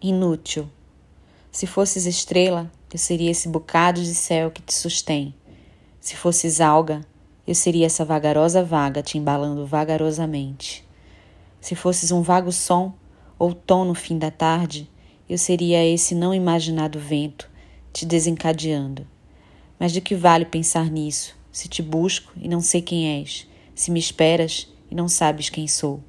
inútil. Se fosses estrela, eu seria esse bocado de céu que te sustém. Se fosses alga, eu seria essa vagarosa vaga te embalando vagarosamente. Se fosses um vago som ou tom no fim da tarde, eu seria esse não imaginado vento te desencadeando. Mas de que vale pensar nisso, se te busco e não sei quem és, se me esperas e não sabes quem sou?